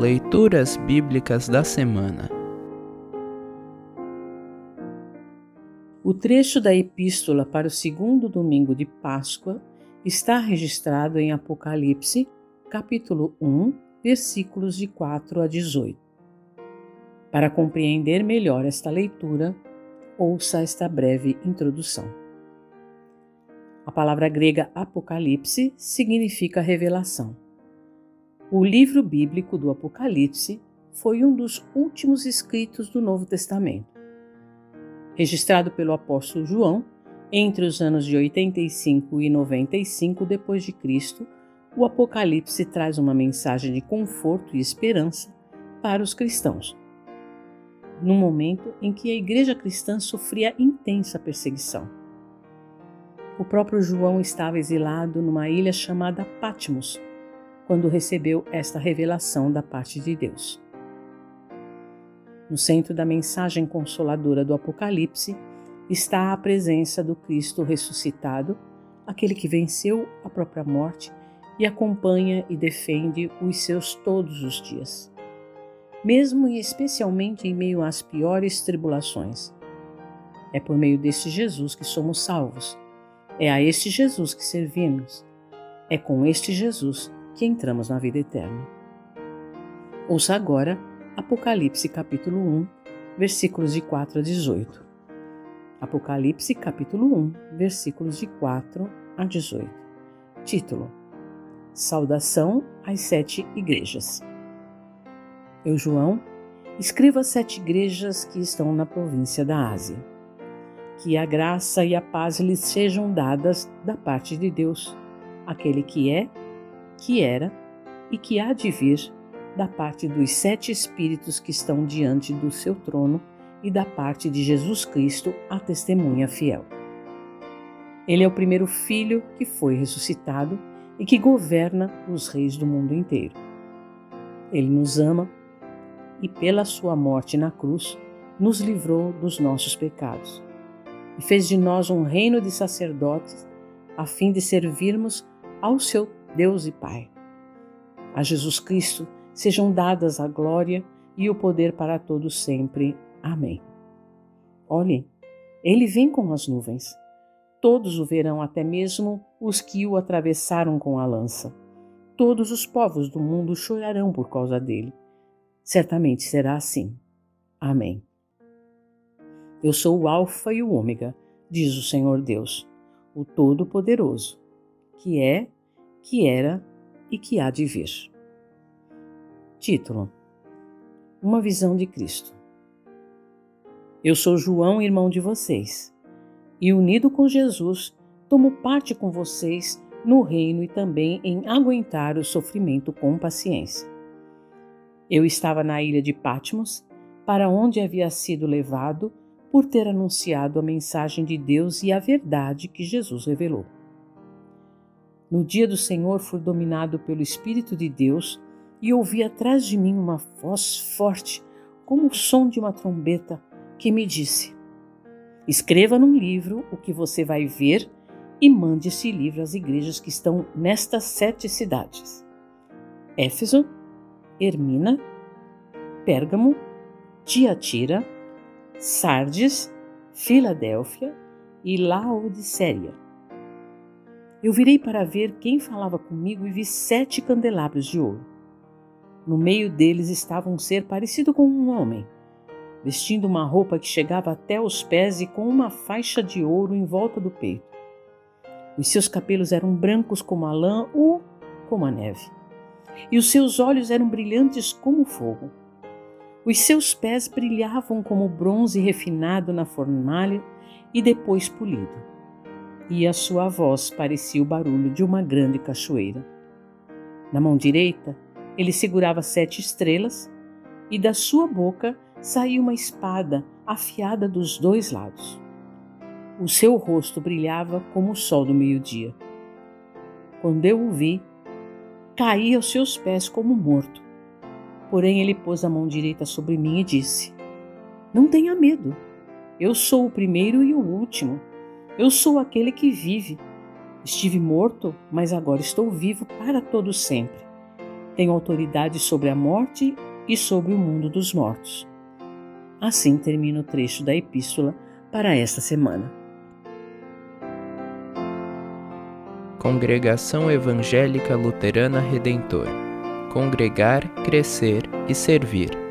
Leituras Bíblicas da Semana O trecho da Epístola para o segundo domingo de Páscoa está registrado em Apocalipse, capítulo 1, versículos de 4 a 18. Para compreender melhor esta leitura, ouça esta breve introdução. A palavra grega Apocalipse significa revelação. O livro bíblico do Apocalipse foi um dos últimos escritos do Novo Testamento. Registrado pelo apóstolo João entre os anos de 85 e 95 depois de Cristo, o Apocalipse traz uma mensagem de conforto e esperança para os cristãos. No momento em que a igreja cristã sofria intensa perseguição. O próprio João estava exilado numa ilha chamada Patmos, quando recebeu esta revelação da parte de Deus. No centro da mensagem consoladora do Apocalipse está a presença do Cristo ressuscitado, aquele que venceu a própria morte e acompanha e defende os seus todos os dias, mesmo e especialmente em meio às piores tribulações. É por meio deste Jesus que somos salvos. É a este Jesus que servimos. É com este Jesus que entramos na vida eterna. Ouça agora Apocalipse capítulo 1, versículos de 4 a 18. Apocalipse capítulo 1, versículos de 4 a 18. Título: Saudação às sete igrejas. Eu, João, escrevo às sete igrejas que estão na província da Ásia. Que a graça e a paz lhes sejam dadas da parte de Deus, aquele que é, que era e que há de vir da parte dos sete Espíritos que estão diante do seu trono e da parte de Jesus Cristo, a testemunha fiel. Ele é o primeiro filho que foi ressuscitado e que governa os reis do mundo inteiro. Ele nos ama e, pela sua morte na cruz, nos livrou dos nossos pecados e fez de nós um reino de sacerdotes a fim de servirmos ao seu Deus e Pai. A Jesus Cristo sejam dadas a glória e o poder para todos sempre. Amém. Olhem, ele vem com as nuvens. Todos o verão, até mesmo os que o atravessaram com a lança. Todos os povos do mundo chorarão por causa dele. Certamente será assim. Amém. Eu sou o Alfa e o Ômega, diz o Senhor Deus, o Todo-Poderoso, que é, que era e que há de vir. Título: Uma visão de Cristo. Eu sou João, irmão de vocês, e unido com Jesus, tomo parte com vocês no reino e também em aguentar o sofrimento com paciência. Eu estava na ilha de Patmos, para onde havia sido levado por ter anunciado a mensagem de Deus e a verdade que Jesus revelou. No dia do Senhor fui dominado pelo Espírito de Deus e ouvi atrás de mim uma voz forte, como o som de uma trombeta, que me disse: Escreva num livro o que você vai ver e mande esse livro às igrejas que estão nestas sete cidades: Éfeso, Hermina, Pérgamo, Tiatira, Sardes, Filadélfia e Laodiceia. Eu virei para ver quem falava comigo e vi sete candelabros de ouro. No meio deles estava um ser parecido com um homem, vestindo uma roupa que chegava até os pés e com uma faixa de ouro em volta do peito. Os seus cabelos eram brancos como a lã ou como a neve, e os seus olhos eram brilhantes como fogo. Os seus pés brilhavam como bronze refinado na fornalha e depois polido e a sua voz parecia o barulho de uma grande cachoeira. Na mão direita, ele segurava sete estrelas e da sua boca saía uma espada afiada dos dois lados. O seu rosto brilhava como o sol do meio-dia. Quando eu o vi, caí aos seus pés como morto. Porém, ele pôs a mão direita sobre mim e disse: Não tenha medo. Eu sou o primeiro e o último eu sou aquele que vive. Estive morto, mas agora estou vivo para todo sempre. tenho autoridade sobre a morte e sobre o mundo dos mortos. Assim termina o trecho da epístola para esta semana. Congregação Evangélica Luterana Redentor Congregar, Crescer e Servir.